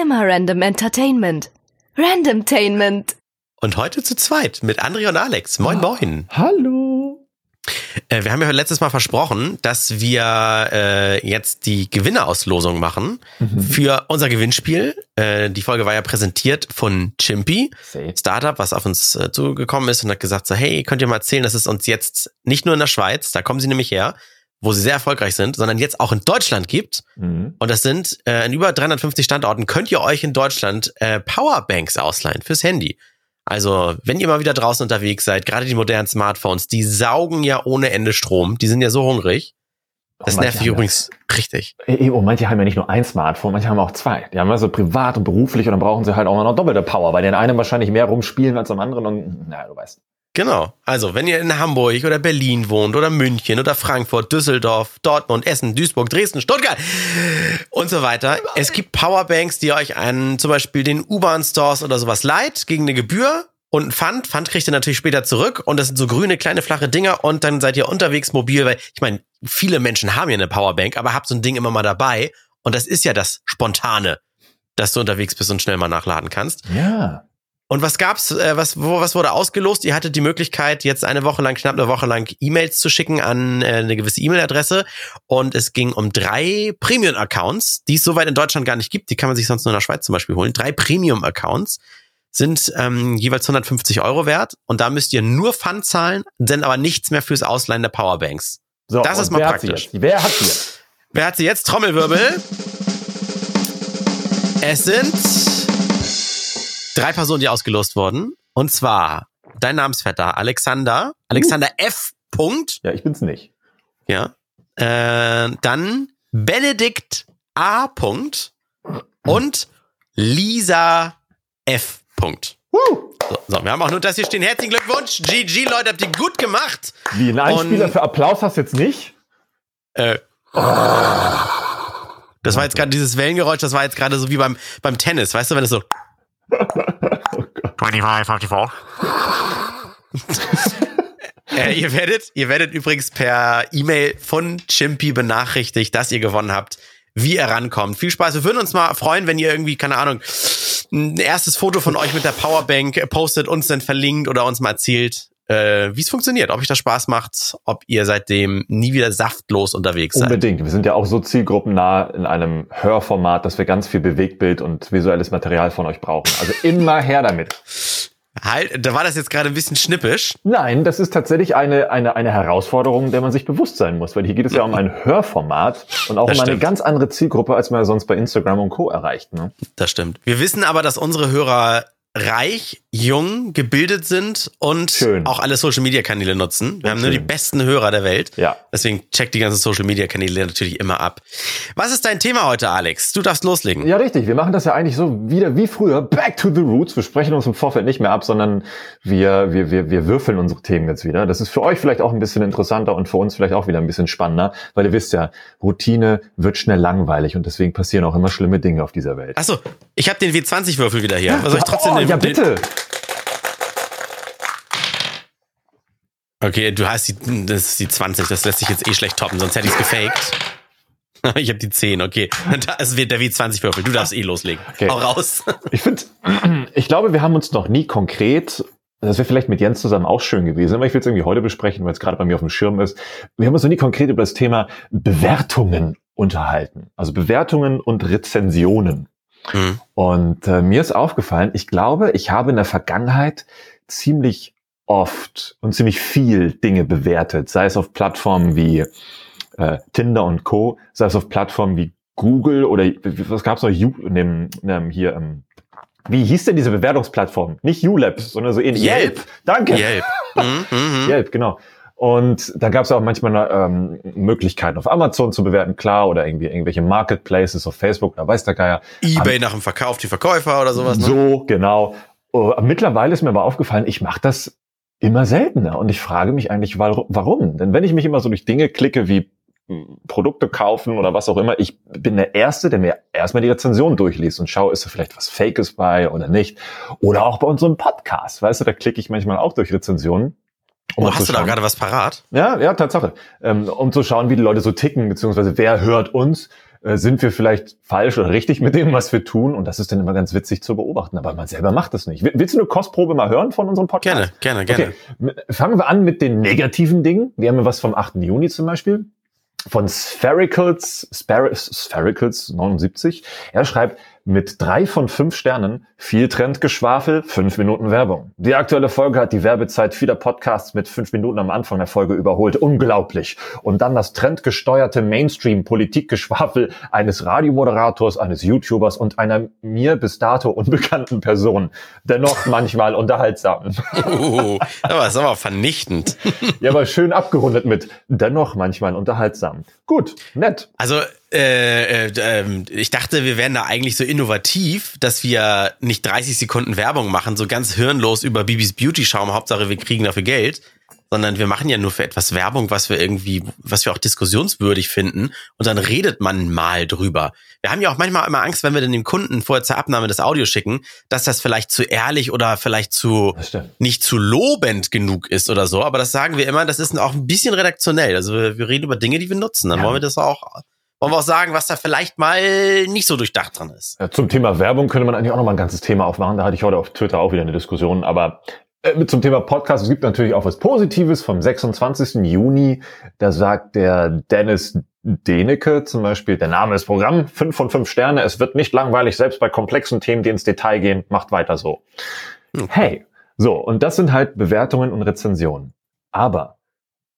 immer Random Entertainment. Randomtainment. Und heute zu zweit mit André und Alex. Moin, Ah. moin. Hallo. Äh, wir haben ja letztes Mal versprochen, dass wir äh, jetzt die Gewinnerauslosung machen Mhm. für unser Gewinnspiel. Äh, die Folge war ja präsentiert von Chimpy. Startup, was auf uns äh, zugekommen ist und hat gesagt so, hey, könnt ihr mal erzählen, dass es uns jetzt nicht nur in der Schweiz, da kommen sie nämlich her, wo sie sehr erfolgreich sind, sondern jetzt auch in Deutschland gibt. Mhm. Und das sind äh, in über 350 Standorten könnt ihr euch in Deutschland äh, Powerbanks ausleihen fürs Handy. Also, wenn ihr mal wieder draußen unterwegs seid, gerade die modernen Smartphones, die saugen ja ohne Ende Strom. Die sind ja so hungrig. Das manche nervt mich übrigens richtig. Eh, Oh, manche haben ja nicht nur ein Smartphone, manche haben auch zwei. Die haben also privat und beruflich und dann brauchen sie halt auch noch doppelte Power, weil den einen wahrscheinlich mehr rumspielen als am anderen und, na, du weißt. Genau. Also, wenn ihr in Hamburg oder Berlin wohnt oder München oder Frankfurt, Düsseldorf, Dortmund, Essen, Duisburg, Dresden, Stuttgart und so weiter. Es gibt Powerbanks, die euch an zum Beispiel den U-Bahn-Stores oder sowas leiht gegen eine Gebühr und ein Pfand. Pfand kriegt ihr natürlich später zurück und das sind so grüne, kleine, flache Dinger und dann seid ihr unterwegs mobil, weil ich meine, viele Menschen haben ja eine Powerbank, aber habt so ein Ding immer mal dabei und das ist ja das Spontane, dass du unterwegs bist und schnell mal nachladen kannst. Ja. Und was gab's, äh, was, wo, was wurde ausgelost? Ihr hattet die Möglichkeit, jetzt eine Woche lang, knapp eine Woche lang E-Mails zu schicken an äh, eine gewisse E-Mail-Adresse. Und es ging um drei Premium-Accounts, die es soweit in Deutschland gar nicht gibt. Die kann man sich sonst nur in der Schweiz zum Beispiel holen. Drei Premium-Accounts sind ähm, jeweils 150 Euro wert. Und da müsst ihr nur Pfand zahlen, denn aber nichts mehr fürs Ausleihen der Powerbanks. So, Das ist mal wer hat sie praktisch. jetzt? Wer hat sie jetzt? Wer hat sie jetzt? Trommelwirbel. Es sind drei Personen, die ausgelost wurden. Und zwar dein Namensvetter Alexander, Alexander F. Punkt, Ja, ich bin's nicht. ja. Äh, dann Benedikt A. Punkt und Lisa F. Punkt. Woo! So, so, wir haben auch nur das hier stehen. Herzlichen Glückwunsch. GG, Leute, habt ihr gut gemacht. Wie, ein Einspieler für Applaus hast du jetzt nicht? Äh, das war jetzt gerade dieses Wellengeräusch, das war jetzt gerade so wie beim, beim Tennis, weißt du, wenn es so 25, 54. Äh, ihr werdet, ihr werdet übrigens per E-Mail von Chimpy benachrichtigt, dass ihr gewonnen habt, wie ihr rankommt. Viel Spaß. Wir würden uns mal freuen, wenn ihr irgendwie, keine Ahnung, ein erstes Foto von euch mit der Powerbank postet, uns dann verlinkt oder uns mal erzählt, äh, wie es funktioniert, ob euch das Spaß macht, ob ihr seitdem nie wieder saftlos unterwegs seid. Unbedingt. Wir sind ja auch so zielgruppennah in einem Hörformat, dass wir ganz viel Bewegtbild und visuelles Material von euch brauchen. Also immer her damit. Halt, da war das jetzt gerade ein bisschen schnippisch. Nein, das ist tatsächlich eine, eine, eine Herausforderung, der man sich bewusst sein muss, weil hier geht es ja um ein Hörformat und auch Das um eine stimmt. ganz andere Zielgruppe, als man ja sonst bei Instagram und Co. erreicht. Ne? Das stimmt. Wir wissen aber, dass unsere Hörer reich, jung, gebildet sind und Schön. auch alle Social Media Kanäle nutzen. Wir haben nur Schön. die besten Hörer der Welt. Ja. Deswegen checkt die ganzen Social Media Kanäle natürlich immer ab. Was ist dein Thema heute, Alex? Du darfst loslegen. Ja, richtig. Wir machen das ja eigentlich so wieder wie früher. Back to the roots. Wir sprechen uns im Vorfeld nicht mehr ab, sondern wir, wir, wir, wir würfeln unsere Themen jetzt wieder. Das ist für euch vielleicht auch ein bisschen interessanter und für uns vielleicht auch wieder ein bisschen spannender, weil ihr wisst ja, Routine wird schnell langweilig und deswegen passieren auch immer schlimme Dinge auf dieser Welt. Achso, ich habe den W20-Würfel wieder hier. Was soll ich trotzdem oh, den, ja, den- bitte. Okay, du hast die, das ist die 20, das lässt sich jetzt eh schlecht toppen, sonst hätte ich es gefaked. Ich habe die 10, okay. Das wird der W20-Würfel. Du darfst eh loslegen. Okay. Hau raus. Ich finde, ich glaube, wir haben uns noch nie konkret, das wäre vielleicht mit Jens zusammen auch schön gewesen, aber ich will es irgendwie heute besprechen, weil es gerade bei mir auf dem Schirm ist. Wir haben uns noch nie konkret über das Thema Bewertungen unterhalten. Also Bewertungen und Rezensionen. Hm. Und äh, mir ist aufgefallen, ich glaube, ich habe in der Vergangenheit ziemlich oft und ziemlich viel Dinge bewertet, sei es auf Plattformen wie äh, Tinder und Co., sei es auf Plattformen wie Google oder was gab's noch? You, nem, nem, hier, ähm, wie hieß denn diese Bewertungsplattform? Nicht ULab, sondern so ähnlich. Yelp. Danke. Yelp. Mhm, mhm. Yelp, genau. Und da gab es auch manchmal ähm, Möglichkeiten auf Amazon zu bewerten, klar, oder irgendwie irgendwelche Marketplaces auf Facebook oder weiß der Geier. Ebay nach dem Verkauf, die Verkäufer oder sowas. Ne? So, genau. Oh, mittlerweile ist mir aber aufgefallen, ich mache das immer seltener und ich frage mich eigentlich, wa- warum? Denn wenn ich mich immer so durch Dinge klicke wie mh, Produkte kaufen oder was auch immer, ich bin der Erste, der mir erstmal die Rezension durchliest und schaue, ist da vielleicht was Fakes bei oder nicht. Oder auch bei unserem Podcast, weißt du, da klicke ich manchmal auch durch Rezensionen Um oh, hast du da gerade was parat? Ja, ja, Tatsache. Ähm, um zu schauen, wie die Leute so ticken, beziehungsweise wer hört uns, äh, sind wir vielleicht falsch oder richtig mit dem, was wir tun. Und das ist dann immer ganz witzig zu beobachten. Aber man selber macht es nicht. Will- Willst du eine Kostprobe mal hören von unserem Podcast? Gerne, gerne, gerne. Okay, fangen wir an mit den negativen Dingen. Wir haben ja was vom 8. Juni zum Beispiel. Von Sphericals, Spher Sphericals 79. Er schreibt, mit drei von fünf Sternen, viel Trendgeschwafel, fünf Minuten Werbung. Die aktuelle Folge hat die Werbezeit vieler Podcasts mit fünf Minuten am Anfang der Folge überholt. Unglaublich. Und dann das trendgesteuerte Mainstream-Politikgeschwafel eines Radiomoderators, eines YouTubers und einer mir bis dato unbekannten Person. Dennoch manchmal unterhaltsam. Uh, aber ist aber vernichtend. Ja, aber schön abgerundet mit dennoch manchmal unterhaltsam. Gut, nett. Also, äh, äh, ähm, ich dachte, wir wären da eigentlich so innovativ, dass wir nicht 30 Sekunden Werbung machen, so ganz hirnlos über Bibis Beauty Schaum, Hauptsache wir kriegen dafür Geld, sondern wir machen ja nur für etwas Werbung, was wir irgendwie, was wir auch diskussionswürdig finden und dann redet man mal drüber. Wir haben ja auch manchmal immer Angst, wenn wir dann dem Kunden vorher zur Abnahme das Audio schicken, dass das vielleicht zu ehrlich oder vielleicht zu nicht zu lobend genug ist oder so, aber das sagen wir immer, das ist auch ein bisschen redaktionell. Also wir, wir reden über Dinge, die wir nutzen. Dann Ja. wollen wir das auch, wollen wir auch sagen, was da vielleicht mal nicht so durchdacht dran ist. Ja, Zum Thema Werbung könnte man eigentlich auch noch mal ein ganzes Thema aufmachen. Da hatte ich heute auf Twitter auch wieder eine Diskussion. Aber äh, zum Thema Podcast, es gibt natürlich auch was Positives vom 26. Juni. Da sagt der Dennis Denecke zum Beispiel, der Name ist Programm, fünf von fünf Sterne. Es wird nicht langweilig, selbst bei komplexen Themen, die ins Detail gehen. Macht weiter so. Hey, so, und das sind halt Bewertungen und Rezensionen. Aber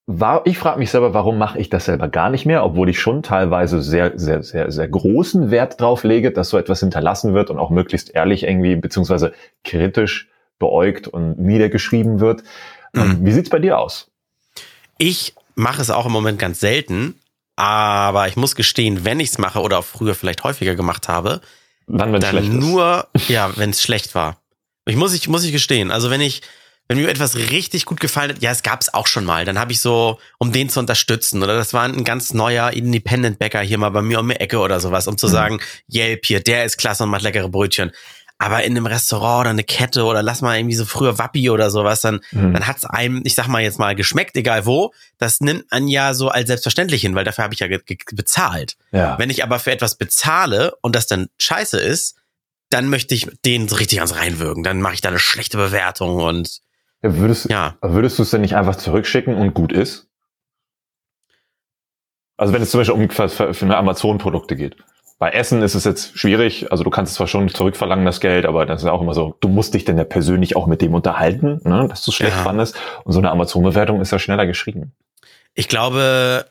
war, ich frage mich selber, warum mache ich das selber gar nicht mehr, obwohl ich schon teilweise sehr, sehr, sehr, sehr großen Wert drauf lege, dass so etwas hinterlassen wird und auch möglichst ehrlich irgendwie, beziehungsweise kritisch beäugt und niedergeschrieben wird. Ähm, Wie sieht's bei dir aus? Ich mache es auch im Moment ganz selten, aber ich muss gestehen, wenn ich es mache oder auch früher vielleicht häufiger gemacht habe, es dann schlecht ist. nur, ja, wenn es schlecht war. Ich muss ich muss ich gestehen, also wenn ich wenn mir etwas richtig gut gefallen hat, ja, es gab es auch schon mal, dann habe ich so, um den zu unterstützen, oder das war ein ganz neuer Independent Bäcker hier mal bei mir um die Ecke oder sowas, um zu sagen, Yelp hier, der ist klasse und macht leckere Brötchen. Aber in einem Restaurant oder eine Kette oder lass mal irgendwie so früher Wappi oder sowas, dann, Mhm. dann hat's einem, ich sag mal jetzt mal, geschmeckt, egal wo. Das nimmt man ja so als selbstverständlich hin, weil dafür habe ich ja bezahlt. Ja. Wenn ich aber für etwas bezahle und das dann scheiße ist, dann möchte ich den so richtig ans reinwürgen. Dann mache ich da eine schlechte Bewertung und Würdest, ja. würdest du es denn nicht einfach zurückschicken und gut ist? Also wenn es zum Beispiel um für, für Amazon-Produkte geht. Bei Essen ist es jetzt schwierig. Also du kannst es zwar schon zurückverlangen, das Geld, aber das ist auch immer so, du musst dich denn ja persönlich auch mit dem unterhalten, ne, dass du es schlecht Ja. fandest. Und so eine Amazon-Bewertung ist ja schneller geschrieben. Ich glaube,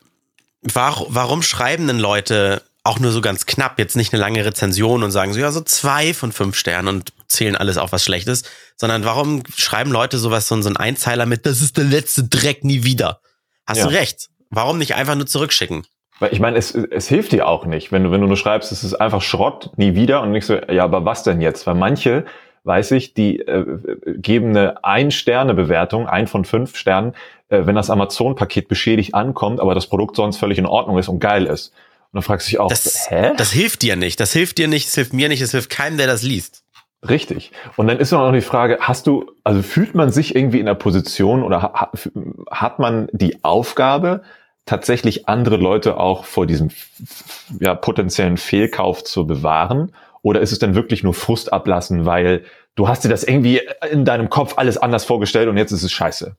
war, warum schreiben denn Leute auch nur so ganz knapp jetzt nicht eine lange Rezension und sagen so, ja, so zwei von fünf Sternen und zählen alles auf was Schlechtes, sondern warum schreiben Leute sowas, so so ein Einzeiler mit, das ist der letzte Dreck nie wieder? Hast Ja. du recht. Warum nicht einfach nur zurückschicken? Weil ich meine, es, es hilft dir auch nicht, wenn du, wenn du nur schreibst, es ist einfach Schrott, nie wieder und nicht so, ja, aber was denn jetzt? Weil manche, weiß ich, die äh, geben eine Ein-Sterne-Bewertung, ein von fünf Sternen, äh, wenn das Amazon-Paket beschädigt ankommt, aber das Produkt sonst völlig in Ordnung ist und geil ist. Und dann fragst du dich auch, Das, hä? das hilft dir nicht. Das hilft dir nicht, das hilft mir nicht, das hilft keinem, der das liest. Richtig. Und dann ist noch die Frage, hast du, also fühlt man sich irgendwie in der Position oder ha, ha- hat man die Aufgabe, tatsächlich andere Leute auch vor diesem ja, potenziellen Fehlkauf zu bewahren? Oder ist es denn wirklich nur Frust ablassen, weil du hast dir das irgendwie in deinem Kopf alles anders vorgestellt und jetzt ist es scheiße?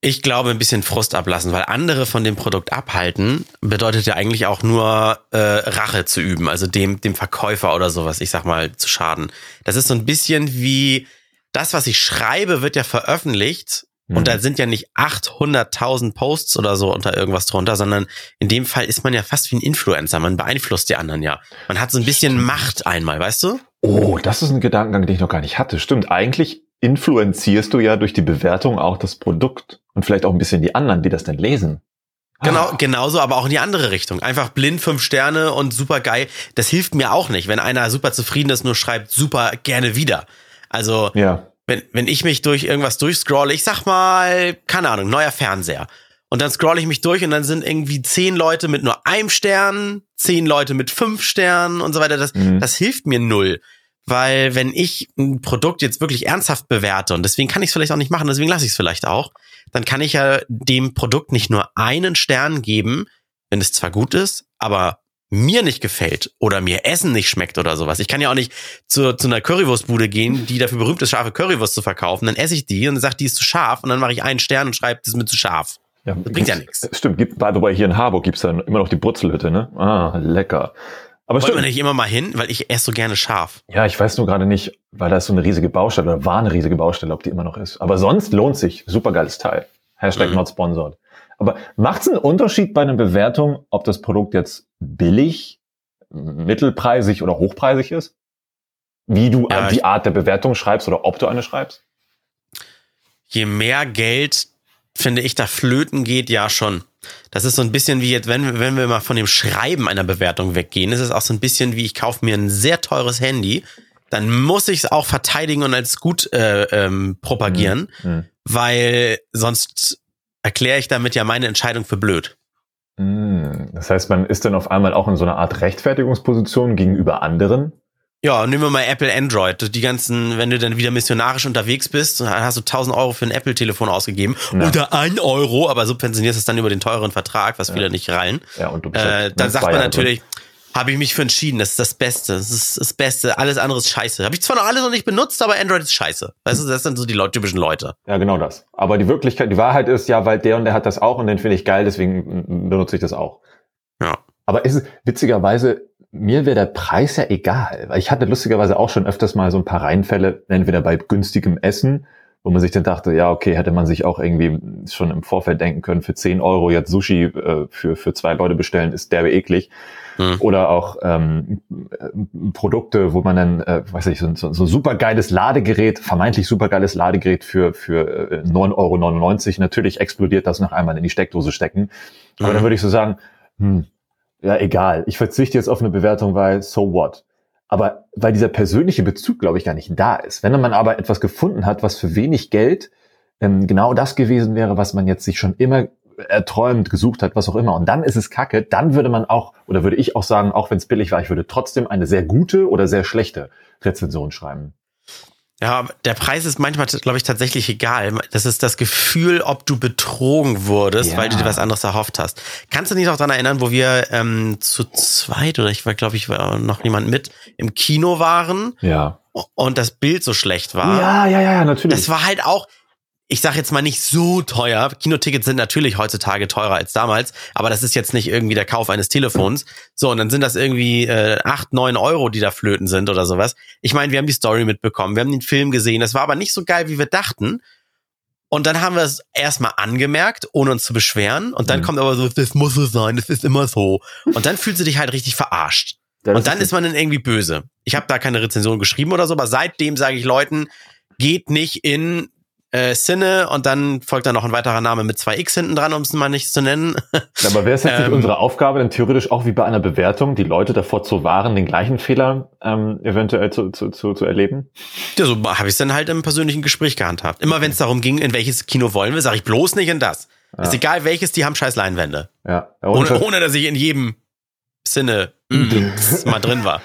Ich glaube, ein bisschen Frust ablassen, weil andere von dem Produkt abhalten, bedeutet ja eigentlich auch nur äh, Rache zu üben, also dem, dem Verkäufer oder sowas, ich sag mal, zu schaden. Das ist so ein bisschen wie, das, was ich schreibe, wird ja veröffentlicht Mhm. und da sind ja nicht 800.000 Posts oder so unter irgendwas drunter, sondern in dem Fall ist man ja fast wie ein Influencer, man beeinflusst die anderen ja. Man hat so ein bisschen. Macht einmal, weißt du? Oh, das ist ein Gedankengang, den ich noch gar nicht hatte. Stimmt, eigentlich influenzierst du ja durch die Bewertung auch das Produkt und vielleicht auch ein bisschen die anderen, die das denn lesen. Genau, genauso, aber auch in die andere Richtung. Einfach blind fünf Sterne und super geil. Das hilft mir auch nicht, wenn einer super zufrieden ist, nur schreibt super gerne wieder. Also, Ja. wenn, wenn ich mich durch irgendwas durchscrolle, ich sag mal, keine Ahnung, neuer Fernseher. Und dann scrolle ich mich durch und dann sind irgendwie zehn Leute mit nur einem Stern, zehn Leute mit fünf Sternen und so weiter. Das, Mhm. das hilft mir null. Weil wenn ich ein Produkt jetzt wirklich ernsthaft bewerte, und deswegen kann ich es vielleicht auch nicht machen, deswegen lasse ich es vielleicht auch, dann kann ich ja dem Produkt nicht nur einen Stern geben, wenn es zwar gut ist, aber mir nicht gefällt oder mir Essen nicht schmeckt oder sowas. Ich kann ja auch nicht zu, zu einer Currywurstbude gehen, die dafür berühmt ist, scharfe Currywurst zu verkaufen. Dann esse ich die und dann sagt, die ist zu scharf und dann mache ich einen Stern und schreibe, das ist mir zu scharf. Ja, Bringt ja nichts. Stimmt, gibt, wobei hier in Harburg gibt's dann immer noch die Brutzelhütte, ne? Ah, lecker. Aber man stimmt. nicht immer mal hin, weil ich esse so gerne scharf. Ja, ich weiß nur gerade nicht, weil da ist so eine riesige Baustelle oder war eine riesige Baustelle, ob die immer noch ist. Aber sonst lohnt sich. Supergeiles Teil. Hashtag Mhm. not sponsored. Aber macht's einen Unterschied bei einer Bewertung, ob das Produkt jetzt billig, mittelpreisig oder hochpreisig ist? Wie du Ja, die Art der Bewertung schreibst oder ob du eine schreibst? Je mehr Geld, finde ich, da flöten geht, ja schon. Das ist so ein bisschen wie jetzt, wenn, wenn wir mal von dem Schreiben einer Bewertung weggehen, ist es auch so ein bisschen wie, ich kaufe mir ein sehr teures Handy, dann muss ich es auch verteidigen und als gut äh, ähm, propagieren, Hm. weil sonst erkläre ich damit ja meine Entscheidung für blöd. Hm. Das heißt, man ist dann auf einmal auch in so einer Art Rechtfertigungsposition gegenüber anderen. Ja, nehmen wir mal Apple Android. Die ganzen, wenn du dann wieder missionarisch unterwegs bist, dann hast du 1000 Euro für ein Apple-Telefon ausgegeben. Ja. Oder ein Euro, aber subventionierst es dann über den teuren Vertrag, was viele nicht rallen. Ja, und du bist Äh, halt, dann ne, sagt man Jahre drin. natürlich, habe ich mich für entschieden, das ist das Beste. Das ist das Beste. Alles andere ist scheiße. Habe ich zwar noch alles noch nicht benutzt, aber Android ist scheiße. Weißt du, das sind so die Leut- typischen Leute. Ja, genau das. Aber die Wirklichkeit, die Wahrheit ist ja, weil der und der hat das auch und den finde ich geil, deswegen benutze ich das auch. Aber ist witzigerweise, mir wäre der Preis ja egal, weil ich hatte lustigerweise auch schon öfters mal so ein paar Reihenfälle, entweder bei günstigem Essen, wo man sich dann dachte, ja, okay, hätte man sich auch irgendwie schon im Vorfeld denken können, für 10 Euro jetzt Sushi äh, für, für zwei Leute bestellen, ist derbe eklig. Hm. Oder auch ähm, äh, Produkte, wo man dann, äh, weiß ich, so, so, so super geiles Ladegerät, vermeintlich super geiles Ladegerät für, für äh, 9,99 Euro. Natürlich explodiert das nach einmal in die Steckdose stecken. Aber Mhm. dann würde ich so sagen, hm, ja, egal. Ich verzichte jetzt auf eine Bewertung, weil so what? Aber weil dieser persönliche Bezug, glaube ich, gar nicht da ist. Wenn man aber etwas gefunden hat, was für wenig Geld ähm, genau das gewesen wäre, was man jetzt sich schon immer erträumt, gesucht hat, was auch immer. Und dann ist es kacke, dann würde man auch, oder würde ich auch sagen, auch wenn es billig war, ich würde trotzdem eine sehr gute oder sehr schlechte Rezension schreiben. Ja, der Preis ist manchmal, glaube ich, tatsächlich egal. Das ist das Gefühl, ob du betrogen wurdest, Ja. weil du dir was anderes erhofft hast. Kannst du dich noch dran erinnern, wo wir ähm, zu zweit oder ich war, glaube ich, war noch niemand mit im Kino waren Ja. und das Bild so schlecht war? Ja, ja, ja, natürlich. Das war halt auch, ich sag jetzt mal nicht so teuer. Kinotickets sind natürlich heutzutage teurer als damals, aber das ist jetzt nicht irgendwie der Kauf eines Telefons. So, und dann sind das irgendwie äh, acht, neun Euro, die da flöten sind oder sowas. Ich meine, wir haben die Story mitbekommen, wir haben den Film gesehen, das war aber nicht so geil, wie wir dachten. Und dann haben wir es erstmal angemerkt, ohne uns zu beschweren. Und dann Mhm. kommt aber so, das muss so sein, das ist immer so. Und dann fühlst du dich halt richtig verarscht. Das Und dann ist man dann irgendwie böse. Ich habe da keine Rezension geschrieben oder so, aber seitdem sage ich Leuten, geht nicht in äh, Sinne und dann folgt dann noch ein weiterer Name mit zwei X hinten dran, um es mal nicht zu nennen. Aber wäre es jetzt nicht Ähm, unsere Aufgabe, dann theoretisch auch wie bei einer Bewertung, die Leute davor zu wahren, den gleichen Fehler ähm, eventuell zu, zu, zu, zu erleben? ja, so habe ich es dann halt im persönlichen Gespräch gehandhabt. Immer wenn es darum ging, in welches Kino wollen wir, sage ich bloß nicht in das. Ist egal welches, die haben scheiß Leinwände. Ja. ja Ohne, ohne dass ich in jedem Sinne mm, mal drin war.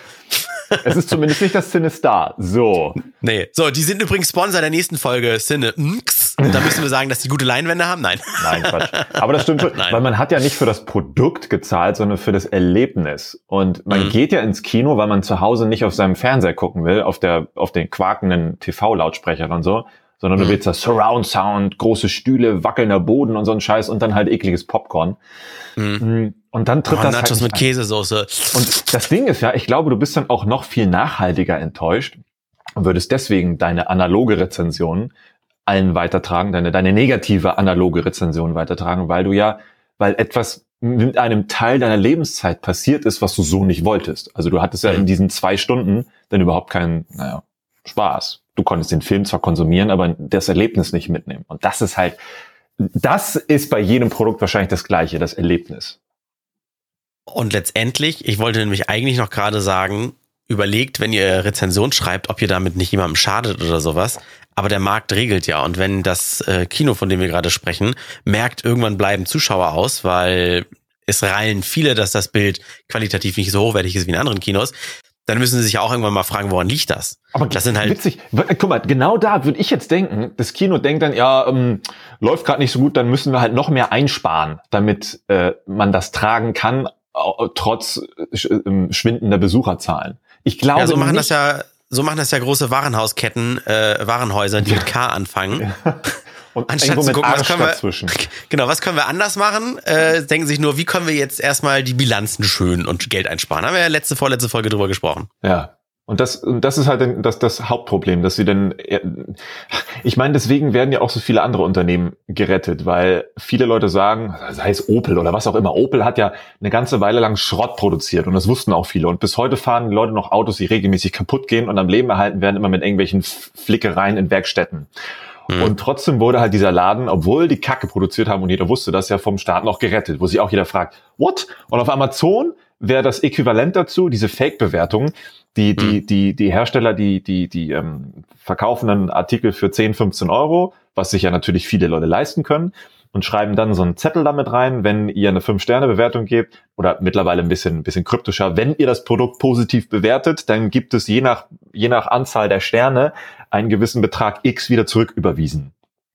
Es ist zumindest nicht das Sinister. So. Nee. So, die sind übrigens Sponsor der nächsten Folge Sinne. Nx. Da müssen wir sagen, dass die gute Leinwände haben. Nein. Nein, Quatsch. Aber das stimmt schon, Nein. weil man hat ja nicht für das Produkt gezahlt, sondern für das Erlebnis. Und man Mhm. geht ja ins Kino, weil man zu Hause nicht auf seinem Fernseher gucken will, auf der, auf den quakenden TV-Lautsprechern und so, sondern du Mhm. willst das Surround Sound, große Stühle, wackelnder Boden und so ein Scheiß und dann halt ekliges Popcorn. Mhm. Und dann tritt Oh, das halt Nachos nicht mit. Käsesoße. Und das Ding ist ja, ich glaube, du bist dann auch noch viel nachhaltiger enttäuscht und würdest deswegen deine analoge Rezension allen weitertragen, deine, deine negative analoge Rezension weitertragen, weil du ja, weil etwas mit einem Teil deiner Lebenszeit passiert ist, was du so nicht wolltest. Also du hattest ja Mhm. in diesen zwei Stunden dann überhaupt keinen, naja, Spaß. Du konntest den Film zwar konsumieren, aber das Erlebnis nicht mitnehmen. Und das ist halt, das ist bei jedem Produkt wahrscheinlich das Gleiche, das Erlebnis. Und letztendlich, ich wollte nämlich eigentlich noch gerade sagen, überlegt, wenn ihr Rezension schreibt, ob ihr damit nicht jemandem schadet oder sowas. Aber der Markt regelt ja. Und wenn das äh, Kino, von dem wir gerade sprechen, merkt, irgendwann bleiben Zuschauer aus, weil es reilen viele, dass das Bild qualitativ nicht so hochwertig ist wie in anderen Kinos, dann müssen sie sich ja auch irgendwann mal fragen, woran liegt das? Aber das sind halt witzig. Guck mal, genau da würde ich jetzt denken, das Kino denkt dann, ja, ähm, läuft gerade nicht so gut, dann müssen wir halt noch mehr einsparen, damit äh, man das tragen kann, trotz äh, ähm, schwindender Besucherzahlen. Ich glaube, ja, so machen nicht, das ja so machen das ja große Warenhausketten, äh, Warenhäuser, die mit K anfangen. Und Anstatt zu gucken, was können wir, dazwischen. genau, was können wir anders machen, äh, denken sich nur, wie können wir jetzt erstmal die Bilanzen schön und Geld einsparen. Haben wir ja letzte, vorletzte Folge drüber gesprochen. Ja. Und das, das ist halt das, das Hauptproblem, dass sie dann, ich meine, deswegen werden ja auch so viele andere Unternehmen gerettet, weil viele Leute sagen, sei es Opel oder was auch immer, Opel hat ja eine ganze Weile lang Schrott produziert und das wussten auch viele. Und bis heute fahren Leute noch Autos, die regelmäßig kaputt gehen und am Leben erhalten werden, immer mit irgendwelchen Flickereien in Werkstätten. Mhm. Und trotzdem wurde halt dieser Laden, obwohl die Kacke produziert haben und jeder wusste das ja vom Staat noch gerettet, wo sich auch jeder fragt, what? Und auf Amazon wäre das Äquivalent dazu, diese Fake-Bewertung, die, die, mhm. die, die Hersteller, die, die, die ähm, verkaufen einen Artikel für 10, 15 Euro, was sich ja natürlich viele Leute leisten können und schreiben dann so einen Zettel damit rein, wenn ihr eine 5-Sterne-Bewertung gebt oder mittlerweile ein bisschen, ein bisschen kryptischer, wenn ihr das Produkt positiv bewertet, dann gibt es je nach, je nach Anzahl der Sterne einen gewissen Betrag X wieder zurück überwiesen.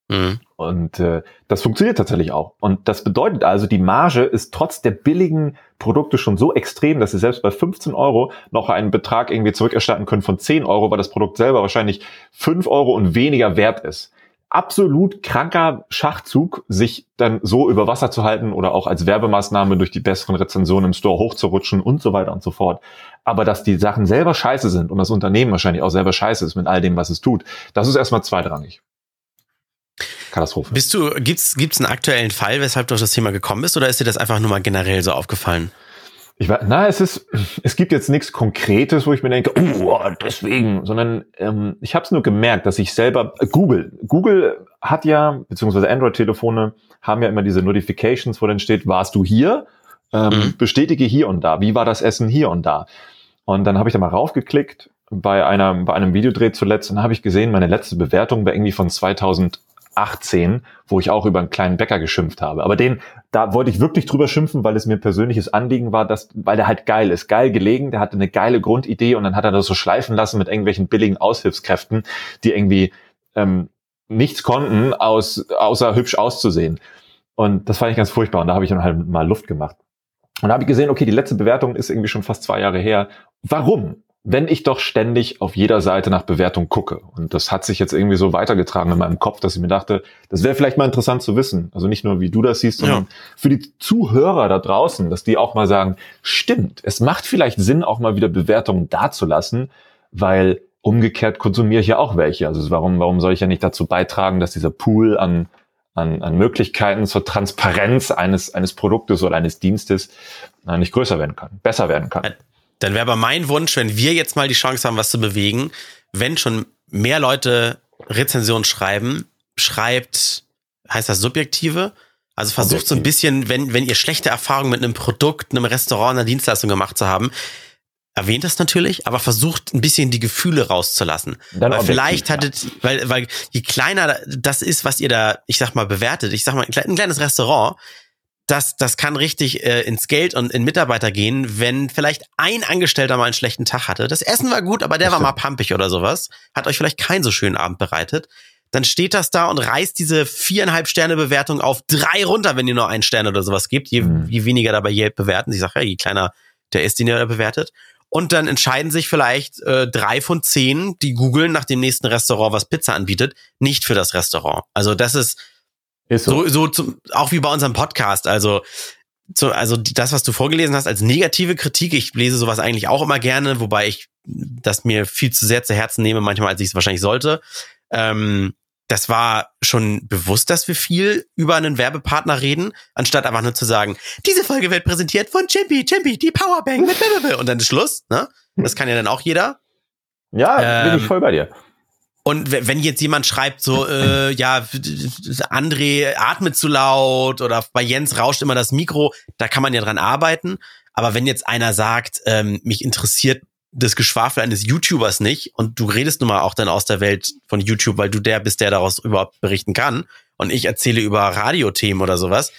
Mhm. Und äh, das funktioniert tatsächlich auch. Und das bedeutet also, die Marge ist trotz der billigen Produkte schon so extrem, dass sie selbst bei 15 Euro noch einen Betrag irgendwie zurückerstatten können von 10 Euro, weil das Produkt selber wahrscheinlich 5 Euro und weniger wert ist absolut kranker Schachzug, sich dann so über Wasser zu halten oder auch als Werbemaßnahme durch die besseren Rezensionen im Store hochzurutschen und so weiter und so fort. Aber dass die Sachen selber scheiße sind und das Unternehmen wahrscheinlich auch selber scheiße ist mit all dem, was es tut, das ist erstmal zweitrangig. Katastrophe. Bist du, gibt's, gibt's einen aktuellen Fall, weshalb du auf das Thema gekommen bist, oder ist dir das einfach nur mal generell so aufgefallen? Ich weiß, na, es ist, es gibt jetzt nichts Konkretes, wo ich mir denke, oh, deswegen, sondern ähm, ich habe es nur gemerkt, dass ich selber äh, Google, Google hat ja beziehungsweise Android-Telefone haben ja immer diese Notifications, wo dann steht, warst du hier? Ähm, mhm. Bestätige hier und da. Wie war das Essen hier und da? Und dann habe ich da mal raufgeklickt bei einer bei einem Videodreh zuletzt und habe ich gesehen, meine letzte Bewertung war irgendwie von 2000 18, wo ich auch über einen kleinen Bäcker geschimpft habe. Aber den, da wollte ich wirklich drüber schimpfen, weil es mir persönliches Anliegen war, dass, weil der halt geil ist, geil gelegen, der hatte eine geile Grundidee und dann hat er das so schleifen lassen mit irgendwelchen billigen Aushilfskräften, die irgendwie ähm, nichts konnten, aus, außer hübsch auszusehen. Und das fand ich ganz furchtbar und da habe ich dann halt mal Luft gemacht. Und da habe ich gesehen, okay, die letzte Bewertung ist irgendwie schon fast zwei Jahre her. Warum? Wenn ich doch ständig auf jeder Seite nach Bewertung gucke. Und das hat sich jetzt irgendwie so weitergetragen in meinem Kopf, dass ich mir dachte, das wäre vielleicht mal interessant zu wissen. Also nicht nur, wie du das siehst, sondern ja. für die Zuhörer da draußen, dass die auch mal sagen, stimmt, es macht vielleicht Sinn, auch mal wieder Bewertungen dazulassen, weil umgekehrt konsumiere ich ja auch welche. Also warum, warum soll ich ja nicht dazu beitragen, dass dieser Pool an, an, an Möglichkeiten zur Transparenz eines, eines Produktes oder eines Dienstes äh, nicht größer werden kann, besser werden kann. Dann wäre aber mein Wunsch, wenn wir jetzt mal die Chance haben, was zu bewegen, wenn schon mehr Leute Rezensionen schreiben, schreibt, heißt das subjektive? Also versucht so ein bisschen, wenn, wenn ihr schlechte Erfahrungen mit einem Produkt, einem Restaurant, einer Dienstleistung gemacht zu haben, erwähnt das natürlich, aber versucht ein bisschen die Gefühle rauszulassen. Dann weil vielleicht hattet, ja. weil, weil je kleiner das ist, was ihr da, ich sag mal, bewertet, ich sag mal, ein kleines Restaurant, das, das kann richtig äh, ins Geld und in Mitarbeiter gehen, wenn vielleicht ein Angestellter mal einen schlechten Tag hatte. Das Essen war gut, aber der war mal pampig oder sowas. Hat euch vielleicht keinen so schönen Abend bereitet. Dann steht das da und reißt diese viereinhalb Sterne Bewertung auf drei runter, wenn ihr nur einen Stern oder sowas gibt. Je, mhm. je weniger dabei Yelp bewerten. Ich sage ja, je kleiner der ist, den ihr bewertet. Und dann entscheiden sich vielleicht äh, drei von zehn, die googeln nach dem nächsten Restaurant, was Pizza anbietet, nicht für das Restaurant. Also das ist ist so. So, so zum, auch wie bei unserem Podcast. Also, so, also das, was du vorgelesen hast, als negative Kritik. Ich lese sowas eigentlich auch immer gerne, wobei ich das mir viel zu sehr zu Herzen nehme, manchmal, als ich es wahrscheinlich sollte. Ähm, das war schon bewusst, dass wir viel über einen Werbepartner reden, anstatt einfach nur zu sagen, diese Folge wird präsentiert von Chimpy, Chimpy, die Powerbank mit und dann ist Schluss. Ne? Das kann ja dann auch jeder. Ja, ähm, bin ich ähm, voll bei dir. Und wenn jetzt jemand schreibt so, äh, ja, André atmet zu laut oder bei Jens rauscht immer das Mikro, da kann man ja dran arbeiten. Aber wenn jetzt einer sagt, ähm, mich interessiert das Geschwafel eines YouTubers nicht und du redest nun mal auch dann aus der Welt von YouTube, weil du der bist, der daraus überhaupt berichten kann und ich erzähle über Radiothemen oder sowas,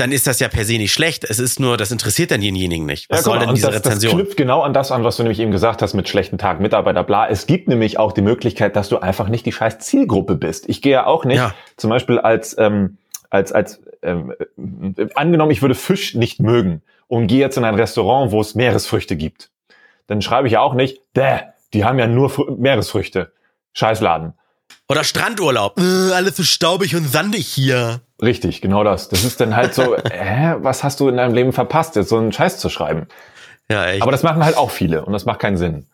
dann ist das ja per se nicht schlecht. Es ist nur, das interessiert dann denjenigen nicht. Was Ja, soll mal, denn diese das, Rezension? Das knüpft genau an das an, was du nämlich eben gesagt hast mit schlechten Tag, Mitarbeiter, bla. Es gibt nämlich auch die Möglichkeit, dass du einfach nicht die scheiß Zielgruppe bist. Ich gehe ja auch nicht, Ja. zum Beispiel als, ähm, als, als ähm, äh, angenommen, ich würde Fisch nicht mögen und gehe jetzt in ein Restaurant, wo es Meeresfrüchte gibt. Dann schreibe ich ja auch nicht, däh, die haben ja nur Fr Meeresfrüchte. Scheißladen. Oder Strandurlaub. Äh, alles so staubig und sandig hier. Richtig, genau das. Das ist dann halt so, hä, was hast du in deinem Leben verpasst, jetzt so einen Scheiß zu schreiben? Ja, echt. Aber das machen halt auch viele und das macht keinen Sinn.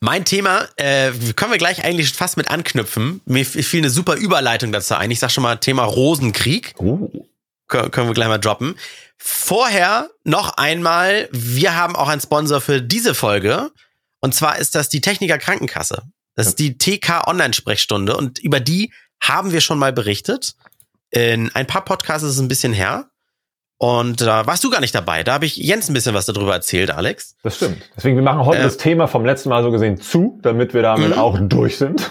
Mein Thema, äh, können wir gleich eigentlich fast mit anknüpfen. Mir fiel eine super Überleitung dazu ein. Ich sag schon mal Thema Rosenkrieg. Uh. Kö- können wir gleich mal droppen. Vorher noch einmal, wir haben auch einen Sponsor für diese Folge. Und zwar ist das die Techniker Krankenkasse. Das ist die TK Online-Sprechstunde und über die haben wir schon mal berichtet. In ein paar Podcasts ist es ein bisschen her. Und da warst du gar nicht dabei. Da habe ich Jens ein bisschen was darüber erzählt, Alex. Das stimmt. Deswegen, wir machen heute Äh. das Thema vom letzten Mal so gesehen zu, damit wir damit Mhm. auch durch sind.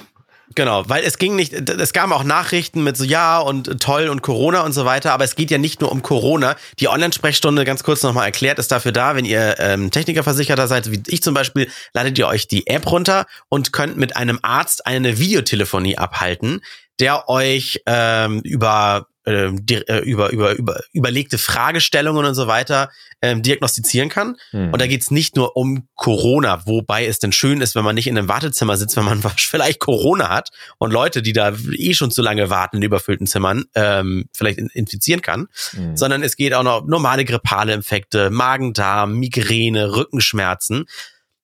Genau, weil es ging nicht, es gab auch Nachrichten mit so ja und toll und Corona und so weiter, aber es geht ja nicht nur um Corona. Die Online-Sprechstunde, ganz kurz nochmal erklärt, ist dafür da, wenn ihr ähm, Technikerversicherter seid, wie ich zum Beispiel, ladet ihr euch die App runter und könnt mit einem Arzt eine Videotelefonie abhalten, der euch ähm, über ähm, di- äh, über, über, über überlegte Fragestellungen und so weiter ähm, diagnostizieren kann. Hm. Und da geht's nicht nur um Corona, wobei es denn schön ist, wenn man nicht in einem Wartezimmer sitzt, wenn man vielleicht Corona hat und Leute, die da eh schon zu lange warten in überfüllten Zimmern, ähm, vielleicht in, infizieren kann, Hm. sondern es geht auch noch um normale grippale Infekte, Magen-Darm, Migräne, Rückenschmerzen.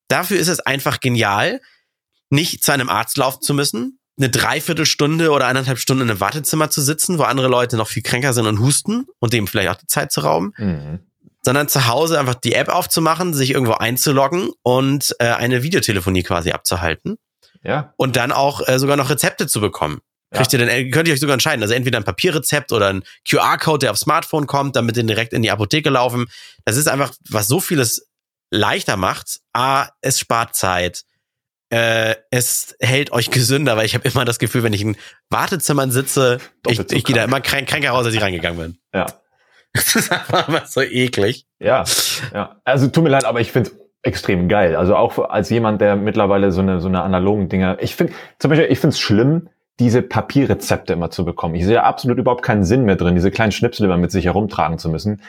Dafür ist es einfach genial, nicht zu einem Arzt laufen zu müssen, eine Dreiviertelstunde oder eineinhalb Stunden in einem Wartezimmer zu sitzen, wo andere Leute noch viel kränker sind und husten und dem vielleicht auch die Zeit zu rauben, Hm. sondern zu Hause einfach die App aufzumachen, sich irgendwo einzuloggen und äh, eine Videotelefonie quasi abzuhalten Ja. und dann auch äh, sogar noch Rezepte zu bekommen. Ja. Kriegt ihr dann, äh, könnt ihr euch sogar entscheiden. Also entweder ein Papierrezept oder ein QR-Code, der aufs Smartphone kommt, damit den direkt in die Apotheke laufen. Das ist einfach, was so vieles leichter macht. A, es spart Zeit. Äh, es hält euch gesünder, weil ich habe immer das Gefühl, wenn ich in Wartezimmern sitze, ich, Doppelt so ich gehe da immer kränk, kränker raus, als ich reingegangen bin. Ja. Das ist einfach immer so eklig. Ja. Ja. Also tut mir leid, aber ich finde extrem geil. Also auch als jemand, der mittlerweile so eine, so eine analogen Dinger, ich finde, zum Beispiel, ich finde es schlimm, diese Papierrezepte immer zu bekommen. Ich sehe absolut überhaupt keinen Sinn mehr drin, diese kleinen Schnipsel immer mit sich herumtragen zu müssen.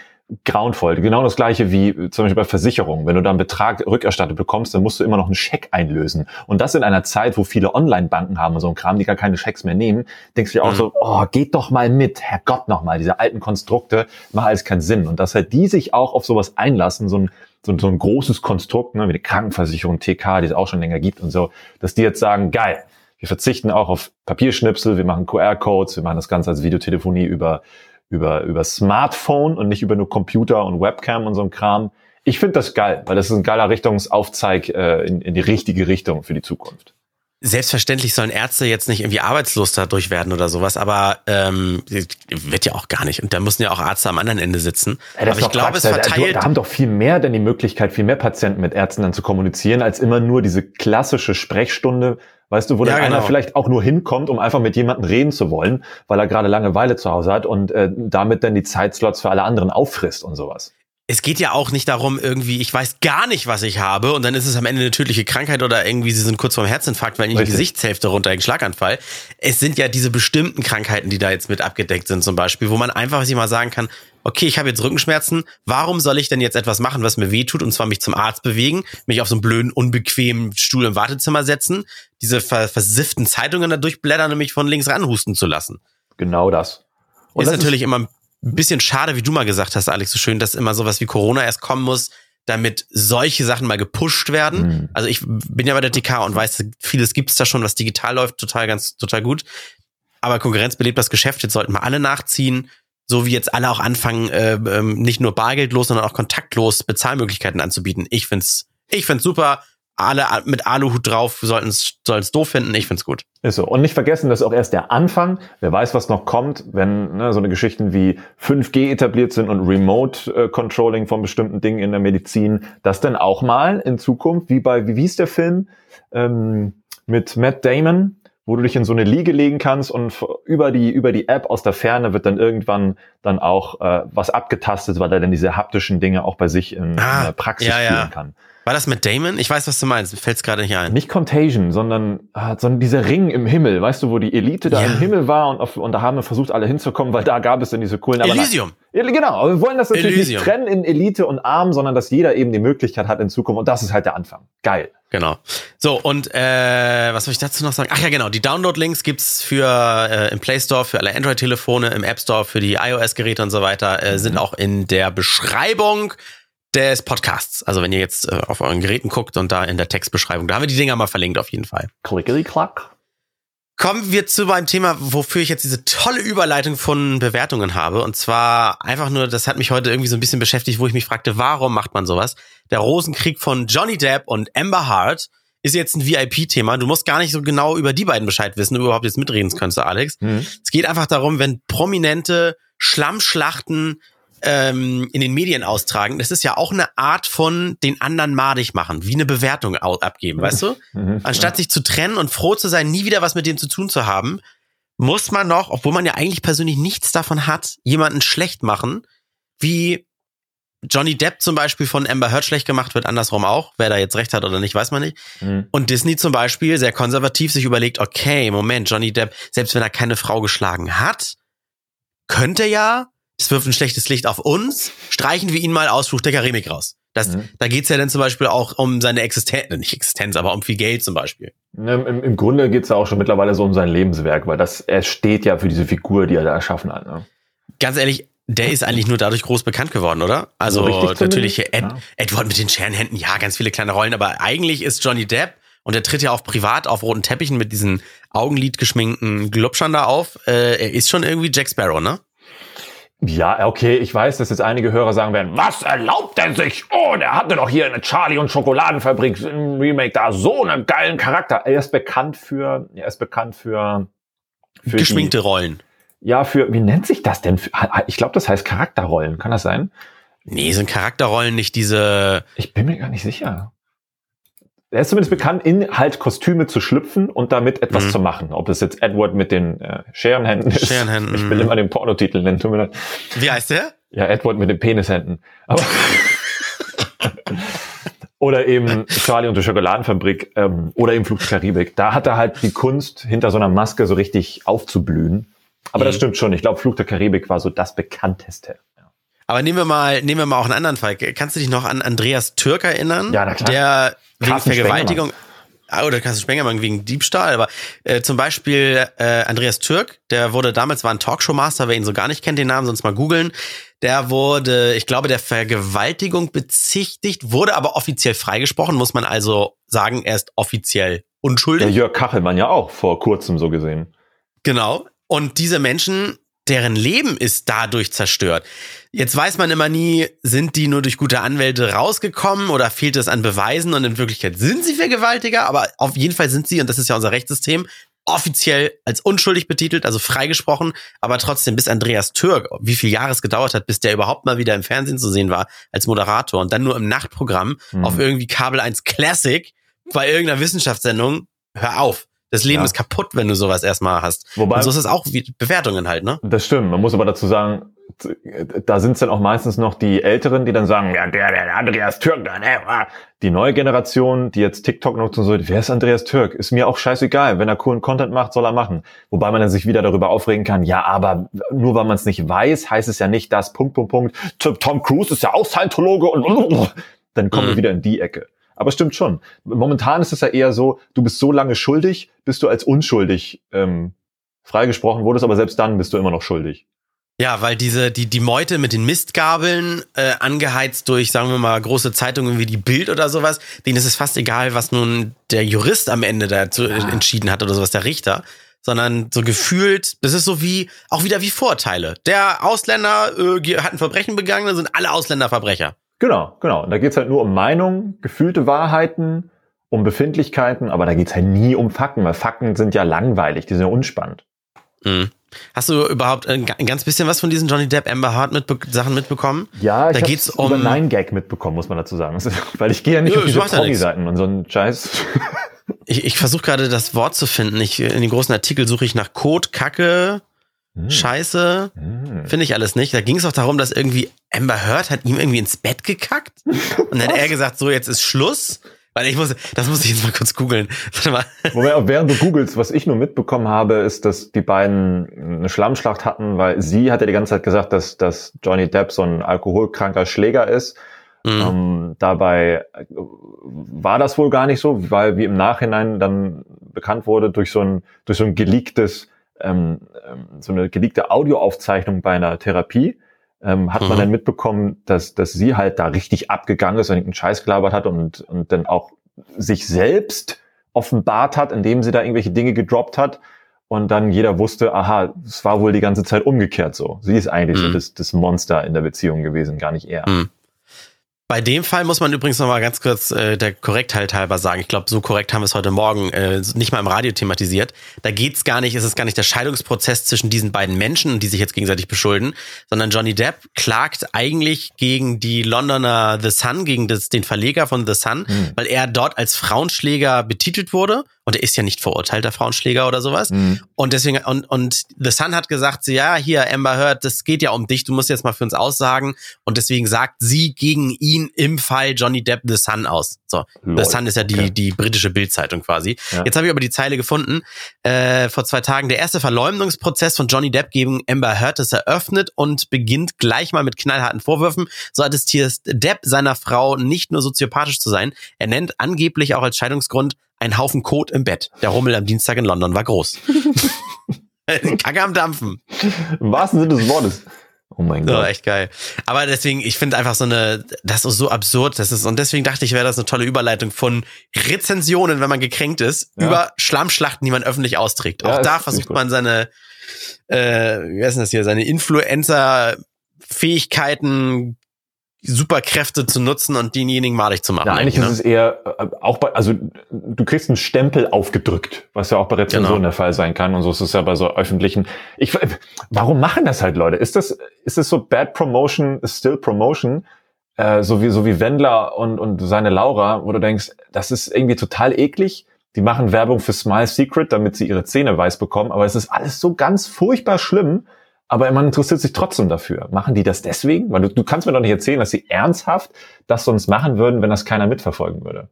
Grauenvoll. Genau das gleiche wie äh, zum Beispiel bei Versicherungen. Wenn du da einen Betrag rückerstattet bekommst, dann musst du immer noch einen Scheck einlösen. Und das in einer Zeit, wo viele Online-Banken haben und so ein Kram, die gar keine Schecks mehr nehmen, denkst du dir auch Mhm. so, oh, geht doch mal mit, Herrgott noch mal, diese alten Konstrukte, macht alles keinen Sinn. Und dass halt die sich auch auf sowas einlassen, so ein, so ein, so ein großes Konstrukt, ne, wie die Krankenversicherung, TK, die es auch schon länger gibt und so, dass die jetzt sagen, geil, wir verzichten auch auf Papierschnipsel, wir machen QR-Codes, wir machen das Ganze als Videotelefonie über, über, über Smartphone und nicht über nur Computer und Webcam und so ein Kram. Ich finde das geil, weil das ist ein geiler Richtungsaufzeig äh, in, in die richtige Richtung für die Zukunft. Selbstverständlich sollen Ärzte jetzt nicht irgendwie arbeitslos dadurch werden oder sowas, aber ähm, wird ja auch gar nicht. Und da müssen ja auch Ärzte am anderen Ende sitzen. Ja, aber ich glaube, Quatsch. es verteilt. Da haben doch viel mehr denn die Möglichkeit, viel mehr Patienten mit Ärzten dann zu kommunizieren, als immer nur diese klassische Sprechstunde, weißt du, wo Ja, dann einer genau. vielleicht auch nur hinkommt, um einfach mit jemandem reden zu wollen, weil er gerade Langeweile zu Hause hat und äh, damit dann die Zeitslots für alle anderen auffrisst und sowas. Es geht ja auch nicht darum, irgendwie, ich weiß gar nicht, was ich habe und dann ist es am Ende eine tödliche Krankheit oder irgendwie sie sind kurz vorm Herzinfarkt, weil ihnen die. Gesichtshälfte runter, ein Schlaganfall. Es sind ja diese bestimmten Krankheiten, die da jetzt mit abgedeckt sind zum Beispiel, wo man einfach sich mal sagen kann, okay, ich habe jetzt Rückenschmerzen, warum soll ich denn jetzt etwas machen, was mir weh tut und zwar mich zum Arzt bewegen, mich auf so einen blöden, unbequemen Stuhl im Wartezimmer setzen, diese ver versifften Zeitungen da durchblättern und mich von links ranhusten zu lassen. Genau das. Und ist das natürlich immer ein bisschen schade, wie du mal gesagt hast, Alex, so schön, dass immer sowas wie Corona erst kommen muss, damit solche Sachen mal gepusht werden. Mhm. Also ich bin ja bei der TK und weiß, vieles gibt's da schon, was digital läuft, total ganz, total gut. Aber Konkurrenz belebt das Geschäft, jetzt sollten wir alle nachziehen, so wie jetzt alle auch anfangen, äh, ähm, nicht nur bargeldlos, sondern auch kontaktlos Bezahlmöglichkeiten anzubieten. Ich find's, ich find's super. Alle mit Aluhut drauf sollten es doof finden. Ich find's gut. Ist so. Und nicht vergessen, das ist auch erst der Anfang. Wer weiß, was noch kommt, wenn ne, so eine Geschichten wie 5G etabliert sind und Remote äh, Controlling von bestimmten Dingen in der Medizin, das dann auch mal in Zukunft, wie bei, wie hieß der Film ähm, mit Matt Damon, wo du dich in so eine Liege legen kannst und über die, über die App aus der Ferne wird dann irgendwann dann auch äh, was abgetastet, weil er dann diese haptischen Dinge auch bei sich in, ah, in der Praxis ja, ja. kann. War das mit Damon? Ich weiß, was du meinst. Fällt es gerade nicht ein. Nicht Contagion, sondern, äh, sondern dieser Ring im Himmel. Weißt du, wo die Elite da ja. im Himmel war und, auf, und da haben wir versucht, alle hinzukommen, weil da gab es dann diese coolen... Elysium. Na, genau, aber wir wollen das natürlich Elysium. nicht trennen in Elite und Arm, sondern dass jeder eben die Möglichkeit hat in Zukunft. Und das ist halt der Anfang. Geil. Genau. So, und äh, was soll ich dazu noch sagen? Ach ja, genau, die Download-Links gibt's für äh, im Play Store für alle Android-Telefone, im App Store für die iOS-Geräte und so weiter, äh, sind mhm. auch in der Beschreibung des Podcasts. Also wenn ihr jetzt äh, auf euren Geräten guckt und da in der Textbeschreibung, da haben wir die Dinger mal verlinkt auf jeden Fall. Klickety klack. Kommen wir zu meinem Thema, wofür ich jetzt diese tolle Überleitung von Bewertungen habe. Und zwar einfach nur, das hat mich heute irgendwie so ein bisschen beschäftigt, wo ich mich fragte, warum macht man sowas? Der Rosenkrieg von Johnny Depp und Amber Hart ist jetzt ein VIP-Thema. Du musst gar nicht so genau über die beiden Bescheid wissen, du überhaupt jetzt mitreden kannst, Alex. Mhm. Es geht einfach darum, wenn prominente Schlammschlachten ähm, in den Medien austragen, das ist ja auch eine Art von den anderen madig machen, wie eine Bewertung abgeben, weißt du? Mhm, Anstatt sich zu trennen und froh zu sein, nie wieder was mit dem zu tun zu haben, muss man noch, obwohl man ja eigentlich persönlich nichts davon hat, jemanden schlecht machen, wie Johnny Depp zum Beispiel von Amber Heard schlecht gemacht wird, andersrum auch. Wer da jetzt recht hat oder nicht, weiß man nicht. Mhm. Und Disney zum Beispiel sehr konservativ sich überlegt, okay, Moment, Johnny Depp, selbst wenn er keine Frau geschlagen hat, könnte ja es wirft ein schlechtes Licht auf uns, streichen wir ihn mal aus Fluch der Karibik raus. Das, mhm. Da geht's ja dann zum Beispiel auch um seine Existenz, nicht Existenz, aber um viel Geld zum Beispiel. Ne, Im, Im Grunde geht's ja auch schon mittlerweile so um sein Lebenswerk, weil das, er steht ja für diese Figur, die er da erschaffen hat. Ne? Ganz ehrlich, der ist eigentlich nur dadurch groß bekannt geworden, oder? Also so natürlich Ed, ja. Edward mit den Scherenhänden, ja, ganz viele kleine Rollen, aber eigentlich ist Johnny Depp und er tritt ja auch privat auf roten Teppichen mit diesen Augenlid geschminkten Glubschern da auf. Äh, er ist schon irgendwie Jack Sparrow, ne? Ja, okay, ich weiß, dass jetzt einige Hörer sagen werden, was erlaubt er sich? Oh, der hatte doch hier eine Charlie und Schokoladenfabrik im Remake da so einen geilen Charakter. Er ist bekannt für, er ist bekannt für, für geschminkte die, Rollen. Ja, für, wie nennt sich das denn? Ich glaube, das heißt Charakterrollen. Kann das sein? Nee, sind Charakterrollen nicht diese. Ich bin mir gar nicht sicher er ist zumindest bekannt, in halt Kostüme zu schlüpfen und damit etwas mhm. zu machen. Ob das jetzt Edward mit den äh, Scherenhänden ist. Scherenhänden. Ich will immer den Pornotitel nennen, tut mir leid. Wie heißt der? Ja, Edward mit den Penishänden. Aber oder eben Charlie und die Schokoladenfabrik ähm, oder eben Flug Karibik. Da hat er halt die Kunst, hinter so einer Maske so richtig aufzublühen. Aber mhm. das stimmt schon. Ich glaube, Flug der Karibik war so das bekannteste. Aber nehmen wir mal, nehmen wir mal auch einen anderen Fall. Kannst du dich noch an Andreas Türk erinnern? Ja, na klar. Der wegen Vergewaltigung. Ah, oder Carsten Spengermann wegen Diebstahl, aber äh, zum Beispiel äh, Andreas Türk, der wurde damals war ein Talkshow-Master, wer ihn so gar nicht kennt, den Namen, sonst mal googeln. Der wurde, ich glaube, der Vergewaltigung bezichtigt, wurde aber offiziell freigesprochen, muss man also sagen, er ist offiziell unschuldig. Der Jörg Kachelmann ja auch vor kurzem so gesehen. Genau. Und diese Menschen deren Leben ist dadurch zerstört. Jetzt weiß man immer nie, sind die nur durch gute Anwälte rausgekommen oder fehlt es an Beweisen und in Wirklichkeit sind sie Vergewaltiger, aber auf jeden Fall sind sie, und das ist ja unser Rechtssystem, offiziell als unschuldig betitelt, also freigesprochen, aber trotzdem bis Andreas Türk, wie viel Jahre es gedauert hat, bis der überhaupt mal wieder im Fernsehen zu sehen war als Moderator und dann nur im Nachtprogramm mhm. auf irgendwie Kabel 1 Classic bei irgendeiner Wissenschaftssendung, hör auf. Das Leben ja. ist kaputt, wenn du sowas erstmal hast. Wobei, und so ist es auch wie Bewertungen halt, ne? Das stimmt. Man muss aber dazu sagen, da sind es dann auch meistens noch die Älteren, die dann sagen, ja, der, der Andreas Türk, der, ne? Die neue Generation, die jetzt TikTok nutzt und so, wer ist Andreas Türk? Ist mir auch scheißegal. Wenn er coolen Content macht, soll er machen. Wobei man dann sich wieder darüber aufregen kann, ja, aber nur weil man es nicht weiß, heißt es ja nicht, dass Punkt, Punkt, Punkt, Tom Cruise ist ja auch Scientologe und dann kommen mhm. wir wieder in die Ecke. Aber stimmt schon. Momentan ist es ja eher so, du bist so lange schuldig, bis du als unschuldig ähm, freigesprochen wurdest, aber selbst dann bist du immer noch schuldig. Ja, weil diese, die, die Meute mit den Mistgabeln, äh, angeheizt durch, sagen wir mal, große Zeitungen wie die Bild oder sowas, denen ist es fast egal, was nun der Jurist am Ende dazu ja. Ah. entschieden hat oder sowas, der Richter. Sondern so gefühlt, das ist so wie, auch wieder wie Vorteile. Der Ausländer äh, hat ein Verbrechen begangen, dann sind alle Ausländer Verbrecher. Genau, genau. Und da geht's halt nur um Meinung, gefühlte Wahrheiten, um Befindlichkeiten, aber da geht's halt nie um Fakten, weil Fakten sind ja langweilig, die sind ja unspannend. Mhm. Hast du überhaupt ein, ganz bisschen was von diesen Johnny Depp Amber Hart mitbe Sachen mitbekommen? Ja, ich da geht's um über Nine Gag mitbekommen, muss man dazu sagen, weil ich gehe ja nicht ja, auf diese Promi-Seiten und so einen Scheiß. ich, ich versuche gerade das Wort zu finden. Ich, in den großen Artikel suche ich nach Code, Kacke, Hm. Scheiße. Hm. Finde ich alles nicht. Da ging es auch darum, dass irgendwie Amber Heard hat ihm irgendwie ins Bett gekackt. Und dann hat er gesagt, so jetzt ist Schluss. Weil ich muss, das muss ich jetzt mal kurz googeln. Warte mal. Wobei, während du googelst, was ich nur mitbekommen habe, ist, dass die beiden eine Schlammschlacht hatten, weil sie hat ja die ganze Zeit gesagt, dass, dass Johnny Depp so ein alkoholkranker Schläger ist. Mhm. Ähm, dabei äh, war das wohl gar nicht so, weil wie im Nachhinein dann bekannt wurde durch so ein, durch so ein geleaktes, ähm, ähm, so eine geleakte Audioaufzeichnung bei einer Therapie, ähm, hat Mhm. man dann mitbekommen, dass, dass sie halt da richtig abgegangen ist und irgendeinen Scheiß gelabert hat und, und dann auch sich selbst offenbart hat, indem sie da irgendwelche Dinge gedroppt hat. Und dann jeder wusste, aha, es war wohl die ganze Zeit umgekehrt so. Sie ist eigentlich so Mhm. das, das Monster in der Beziehung gewesen, gar nicht er. Mhm. Bei dem Fall muss man übrigens noch mal ganz kurz äh, der Korrektheit halber sagen. Ich glaube, so korrekt haben wir es heute Morgen äh, nicht mal im Radio thematisiert. Da geht's gar nicht, es ist gar nicht der Scheidungsprozess zwischen diesen beiden Menschen, die sich jetzt gegenseitig beschulden, sondern Johnny Depp klagt eigentlich gegen die Londoner The Sun, gegen das, den Verleger von The Sun, Mhm. weil er dort als Frauenschläger betitelt wurde. Und er ist ja nicht verurteilter Frauenschläger oder sowas. Mhm. Und deswegen, und, und The Sun hat gesagt, so, ja, hier, Amber Heard, das geht ja um dich, du musst jetzt mal für uns aussagen. Und deswegen sagt sie gegen ihn im Fall Johnny Depp The Sun aus. So, Lol. The Sun ist ja die, Okay. die britische Bildzeitung quasi. Ja. Jetzt habe ich aber die Zeile gefunden, äh, vor zwei Tagen. Der erste Verleumdungsprozess von Johnny Depp gegen Amber Heard ist eröffnet und beginnt gleich mal mit knallharten Vorwürfen. So attestiert Depp seiner Frau nicht nur soziopathisch zu sein, er nennt angeblich auch als Scheidungsgrund ein Haufen Kot im Bett. Der Rummel am Dienstag in London war groß. Kacke am Dampfen. Im wahrsten Sinne des Wortes. Oh mein So, Gott. echt geil. Aber deswegen, ich finde einfach so eine, das ist so absurd, das ist, und deswegen dachte ich, wäre das eine tolle Überleitung von Rezensionen, wenn man gekränkt ist, Ja. über Schlammschlachten, die man öffentlich austrägt. Ja, Auch da versucht man seine, äh, wie heißt denn das hier, seine Influencer-Fähigkeiten, Superkräfte zu nutzen und denjenigen malig zu machen. Ja, eigentlich ist ne? es eher äh, auch bei, also du kriegst einen Stempel aufgedrückt, was ja auch bei Rezensionen Genau. der Fall sein kann und so ist es ja bei so öffentlichen. Ich, warum machen das halt Leute? Ist das, ist das so Bad Promotion still Promotion? Äh, so wie so wie Wendler und und seine Laura, wo du denkst, das ist irgendwie total eklig. Die machen Werbung für Smile Secret, damit sie ihre Zähne weiß bekommen, aber es ist alles so ganz furchtbar schlimm. Aber man interessiert sich trotzdem dafür. Machen die das deswegen? Weil du, du kannst mir doch nicht erzählen, dass sie ernsthaft das sonst machen würden, wenn das keiner mitverfolgen würde.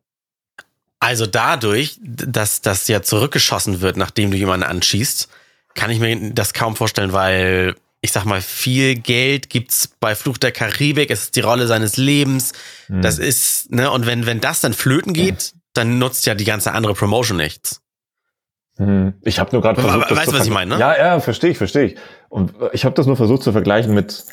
Also dadurch, dass das ja zurückgeschossen wird, nachdem du jemanden anschießt, kann ich mir das kaum vorstellen, weil ich sag mal, viel Geld gibt's bei Fluch der Karibik, es ist die Rolle seines Lebens. Hm. Das ist, ne, und wenn, wenn das dann flöten geht, dann nutzt ja die ganze andere Promotion nichts. Hm, Ich habe nur gerade versucht, das weißt zu du, was ich meine, ne? Ja, ja, verstehe ich, verstehe ich. Und ich habe das nur versucht zu vergleichen mit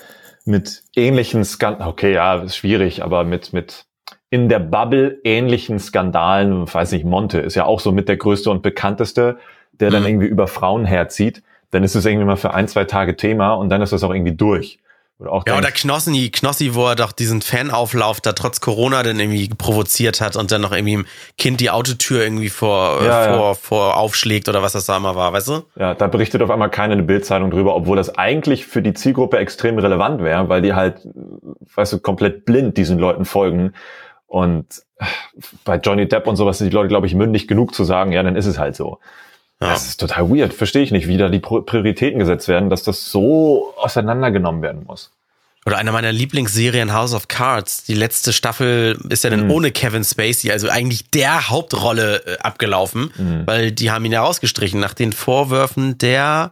mit ähnlichen Skandalen. Okay, ja, ist schwierig, aber mit mit in der Bubble ähnlichen Skandalen. Ich weiß nicht, Monte ist ja auch so mit der größte und bekannteste, der dann Mhm. irgendwie über Frauen herzieht. Dann ist es irgendwie mal für ein zwei Tage Thema und dann ist das auch irgendwie durch. Oder auch Ja, oder Knossi, Knossi, wo er doch diesen Fanauflauf da trotz Corona dann irgendwie provoziert hat und dann noch irgendwie dem Kind die Autotür irgendwie vor, äh, Ja, ja. vor, vor aufschlägt oder was das da immer war, weißt du? Ja, da berichtet auf einmal keine Bildzeitung drüber, obwohl das eigentlich für die Zielgruppe extrem relevant wäre, weil die halt, weißt du, komplett blind diesen Leuten folgen. Und äh, bei Johnny Depp und sowas sind die Leute, glaube ich, mündig genug zu sagen, ja, dann ist es halt so. Ja. Das ist total weird. Verstehe ich nicht, wie da die Prioritäten gesetzt werden, dass das so auseinandergenommen werden muss. Oder eine meiner Lieblingsserien House of Cards. Die letzte Staffel ist ja dann Mhm. ohne Kevin Spacey, also eigentlich der Hauptrolle äh, abgelaufen, Mhm. weil die haben ihn ja rausgestrichen nach den Vorwürfen der,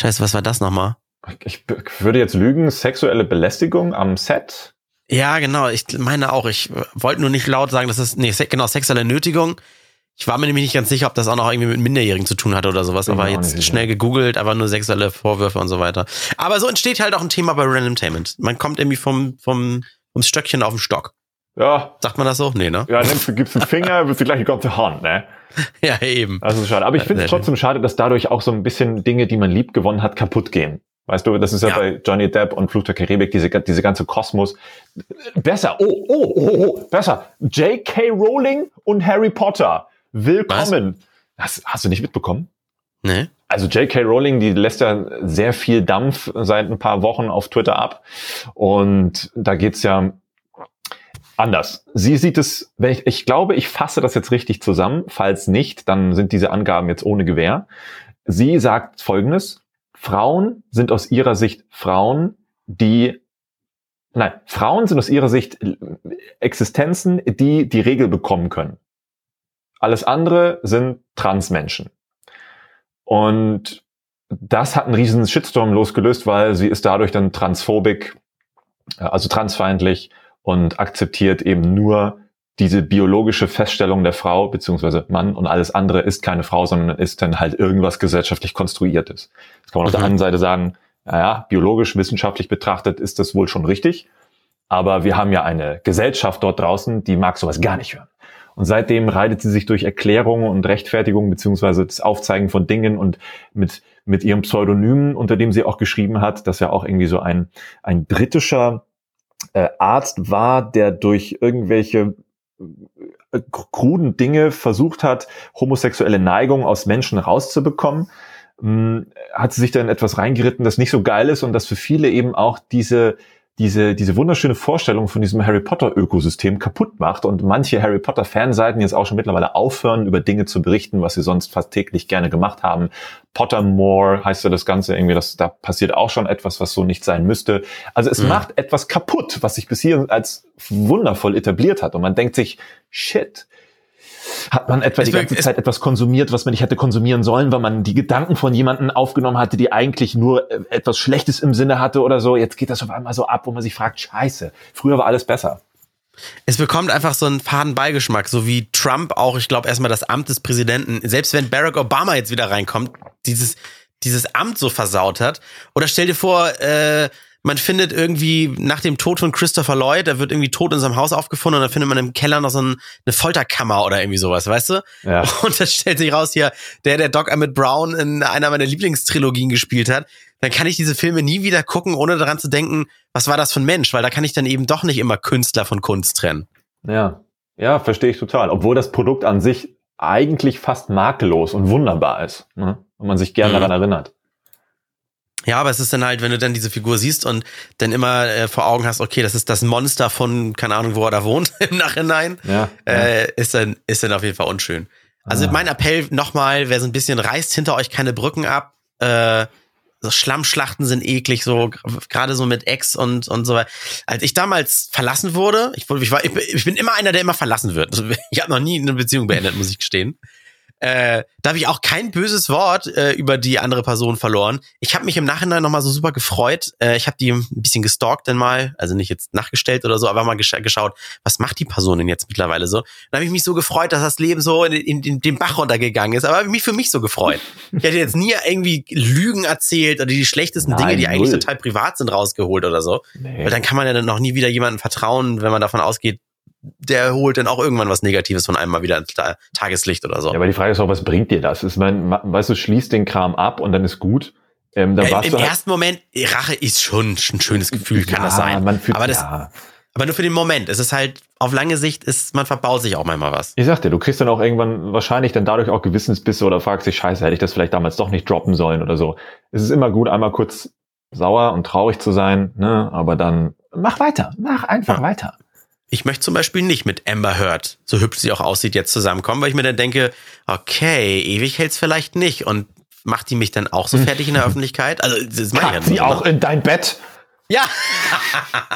scheiße, was war das nochmal? Ich würde jetzt lügen, sexuelle Belästigung am Set. Ja, genau, ich meine auch, ich wollte nur nicht laut sagen, das ist, nee, genau, sexuelle Nötigung. Ich war mir nämlich nicht ganz sicher, ob das auch noch irgendwie mit Minderjährigen zu tun hatte oder sowas, Bin aber jetzt schnell gegoogelt, aber nur sexuelle Vorwürfe und so weiter. Aber so entsteht halt auch ein Thema bei Randomtainment. Man kommt irgendwie vom, vom, vom Stöckchen auf den Stock. Ja, Sagt man das so? Nee, ne? ja, nimmst du, gibst einen Finger, wird gleich die ganze Hand, ne? Ja, eben. Das ist schade. Aber ich finde es trotzdem schade, dass dadurch auch so ein bisschen Dinge, die man lieb gewonnen hat, kaputt gehen. Weißt du, das ist ja, Ja. bei Johnny Depp und Fluch der Karibik, diese, diese ganze Kosmos. Besser, oh, oh, oh, oh, besser. J.K. Rowling und Harry Potter. Willkommen. Das hast du nicht mitbekommen? Nee? Also J.K. Rowling, die lässt ja sehr viel Dampf seit ein paar Wochen auf Twitter ab. Und da geht's ja anders. Sie sieht es, wenn ich, ich glaube, ich fasse das jetzt richtig zusammen. Falls nicht, dann sind diese Angaben jetzt ohne Gewähr. Sie sagt Folgendes. Frauen sind aus ihrer Sicht Frauen, die Nein, Frauen sind aus ihrer Sicht Existenzen, die die Regel bekommen können. Alles andere sind Transmenschen. Und das hat einen riesen Shitstorm losgelöst, weil sie ist dadurch dann transphobic, äh, also transfeindlich und akzeptiert eben nur diese biologische Feststellung der Frau beziehungsweise Mann und alles andere ist keine Frau, sondern ist dann halt irgendwas gesellschaftlich konstruiertes. Das kann man auf der anderen Seite sagen, naja, biologisch, wissenschaftlich betrachtet ist das wohl schon richtig. Aber wir haben ja eine Gesellschaft dort draußen, die mag sowas gar nicht hören. Und seitdem reitet sie sich durch Erklärungen und Rechtfertigungen beziehungsweise das Aufzeigen von Dingen und mit, mit ihrem Pseudonym, unter dem sie auch geschrieben hat, das ja auch irgendwie so ein, ein britischer äh, Arzt war, der durch irgendwelche äh, kruden Dinge versucht hat, homosexuelle Neigung aus Menschen rauszubekommen, hm, hat sie sich dann etwas reingeritten, das nicht so geil ist und das für viele eben auch diese diese, diese wunderschöne Vorstellung von diesem Harry Potter Ökosystem kaputt macht und manche Harry Potter Fanseiten jetzt auch schon mittlerweile aufhören, über Dinge zu berichten, was sie sonst fast täglich gerne gemacht haben. Pottermore heißt ja das Ganze irgendwie, das, da passiert auch schon etwas, was so nicht sein müsste. Also es mhm. macht etwas kaputt, was sich bis hier als wundervoll etabliert hat und man denkt sich, shit, hat man etwa es die ganze Zeit etwas konsumiert, was man nicht hätte konsumieren sollen, weil man die Gedanken von jemandem aufgenommen hatte, die eigentlich nur äh, etwas Schlechtes im Sinne hatte oder so. Jetzt geht das auf einmal so ab, wo man sich fragt, scheiße, früher war alles besser. Es bekommt einfach so einen faden Beigeschmack, so wie Trump auch, ich glaube, erstmal das Amt des Präsidenten, selbst wenn Barack Obama jetzt wieder reinkommt, dieses, dieses Amt so versaut hat. Oder stell dir vor, äh, man findet irgendwie nach dem Tod von Christopher Lloyd, der wird irgendwie tot in seinem Haus aufgefunden und dann findet man im Keller noch so ein, eine Folterkammer oder irgendwie sowas, weißt du? Ja. Und das stellt sich raus hier, der, der Doc Emmett Brown in einer meiner Lieblingstrilogien gespielt hat, dann kann ich diese Filme nie wieder gucken, ohne daran zu denken, was war das für ein Mensch, weil da kann ich dann eben doch nicht immer Künstler von Kunst trennen. Ja, ja, verstehe ich total. Obwohl das Produkt an sich eigentlich fast makellos und wunderbar ist ne? und man sich gern mhm. daran erinnert. Ja, aber es ist dann halt, wenn du dann diese Figur siehst und dann immer äh, vor Augen hast, okay, das ist das Monster von, keine Ahnung, wo er da wohnt im Nachhinein, ja, äh, ja. ist dann, ist dann auf jeden Fall unschön. Also ah. mein Appell nochmal, wer so ein bisschen reißt hinter euch keine Brücken ab, äh, so Schlammschlachten sind eklig, so gerade so mit Ex und und so weiter. Als ich damals verlassen wurde, ich, ich, war, ich bin immer einer, der immer verlassen wird. Also, ich habe noch nie eine Beziehung beendet, muss ich gestehen. Äh, da habe ich auch kein böses Wort äh, über die andere Person verloren. Ich habe mich im Nachhinein nochmal so super gefreut. Äh, ich habe die ein bisschen gestalkt dann mal, also nicht jetzt nachgestellt oder so, aber mal gesch geschaut, was macht die Person denn jetzt mittlerweile so? Dann habe ich mich so gefreut, dass das Leben so in, in, in den Bach runtergegangen ist, aber habe mich für mich so gefreut. Ich hätte jetzt nie irgendwie Lügen erzählt oder die schlechtesten Nein, Dinge, die null. eigentlich total privat sind, rausgeholt oder so. Nee. Weil dann kann man ja dann noch nie wieder jemandem vertrauen, wenn man davon ausgeht, der holt dann auch irgendwann was Negatives von einem mal wieder ins Tageslicht oder so. Ja, aber die Frage ist auch, was bringt dir das? Ist mein, weißt du, schließt den Kram ab und dann ist gut. Ähm, dann ja, Im halt ersten Moment, Rache ist schon ein schönes Gefühl, kann ja, das sein. Man fühlt, aber das, ja. aber nur für den Moment. Es ist halt, auf lange Sicht ist, man verbaut sich auch manchmal was. Ich sag dir, du kriegst dann auch irgendwann wahrscheinlich dann dadurch auch Gewissensbisse oder fragst dich, scheiße, hätte ich das vielleicht damals doch nicht droppen sollen oder so. Es ist immer gut, einmal kurz sauer und traurig zu sein, ne, aber dann mach weiter, mach einfach ja. weiter ich möchte zum Beispiel nicht mit Amber Heard, so hübsch sie auch aussieht, jetzt zusammenkommen, weil ich mir dann denke, okay, ewig hält's vielleicht nicht und macht die mich dann auch so fertig in der Öffentlichkeit? Also, das meine ich ja sie auch in dein Bett? Ja.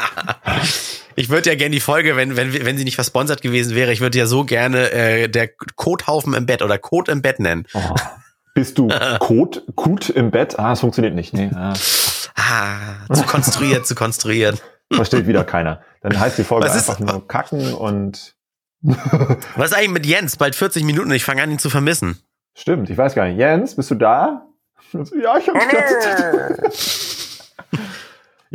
ich würde ja gerne die Folge, wenn, wenn, wenn sie nicht versponsert gewesen wäre, ich würde ja so gerne äh, der Kothaufen im Bett oder Kot im Bett nennen. Oh. Bist du Kot, Kut im Bett? Ah, es funktioniert nicht. Nee. Ah. ah, zu konstruiert, zu konstruiert. Versteht wieder keiner. Dann heißt die Folge einfach nur kacken und. Was ist eigentlich mit Jens? Bald 40 Minuten, ich fange an, ihn zu vermissen. Stimmt, ich weiß gar nicht. Jens, bist du da? Ja, ich hab dich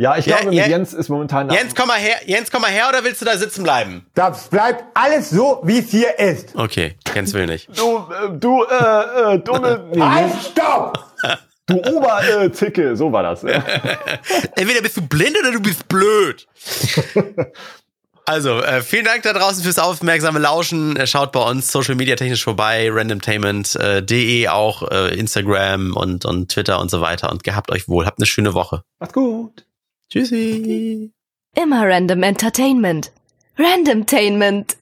Ja, ich glaube, ja, mit Jens ist momentan. Jens, komm mal her. Jens, komm mal her, oder willst du da sitzen bleiben? Das bleibt alles so, wie es hier ist. Okay, Jens will nicht. Du, äh, du, äh, äh, dumme. Halt, stopp! Du Oberzicke, so war das. Entweder bist du blind oder du bist blöd. Also, äh, vielen Dank da draußen fürs aufmerksame Lauschen. Äh, schaut bei uns social media technisch vorbei, randomtainment.de äh, auch, äh, Instagram und, und Twitter und so weiter. Und gehabt euch wohl. Habt eine schöne Woche. Macht's gut. Tschüssi. Immer Random Entertainment. Randomtainment.